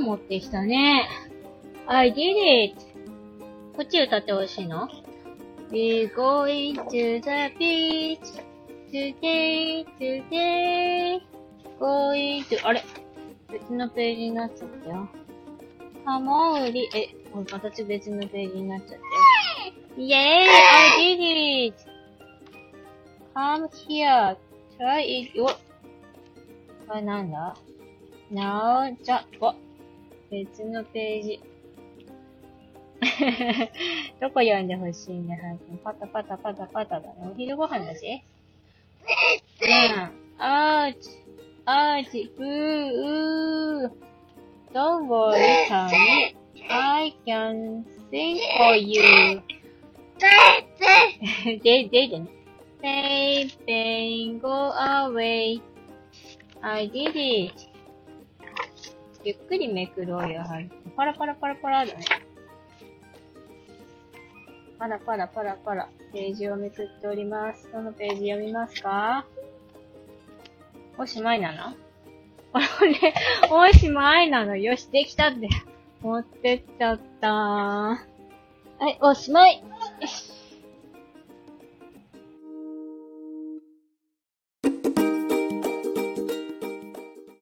持ってきたね。I did it! こっち歌ってほしいの ?We're going to the beach today, today, going to, あれ？別のページになっちゃったよ。ハモウリ、え、これ形別のページになっちゃったよ。イェーイ !I did it! Come here, try it, おこれなんだ ?Now, じゃ、お別のページ。どこ読んでほしいんだ、はんパタパタパタパタだね。お昼ご飯だし？うん。あーち、あーち、うー、うー。Don't worry, Tommy. I can sing for you. で、で、でね。Pain, pain, go away. I did it. ゆっくりめくろうよ、はい。パラパラパラパラだね。パラパラパラパラ。ページをめくっております。どのページ読みますか？おしまいなの？あれ、おしまいなの？よし、できたって。持ってっちゃったーはい、おしまい。よし